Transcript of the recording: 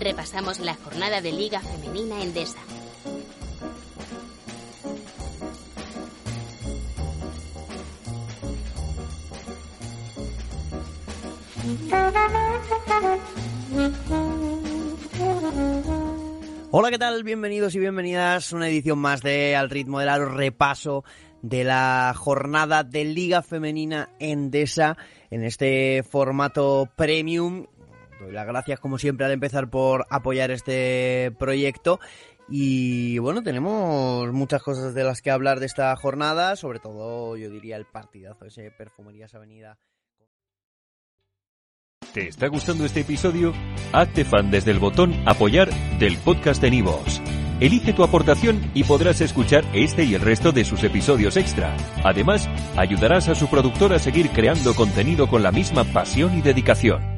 repasamos la jornada de Liga Femenina Endesa. Hola, ¿qué tal? Bienvenidos y bienvenidas a una edición más de Al ritmo del aro, repaso de la jornada de Liga Femenina Endesa en este formato premium. Doy las gracias como siempre al empezar por apoyar este proyecto y bueno, tenemos muchas cosas de las que hablar de esta jornada, sobre todo yo diría el partidazo ese Perfumerías Avenida. ¿Te está gustando este episodio? Hazte fan desde el botón apoyar del podcast de Nivos. Elige tu aportación y podrás escuchar este y el resto de sus episodios extra. Además, ayudarás a su productor a seguir creando contenido con la misma pasión y dedicación.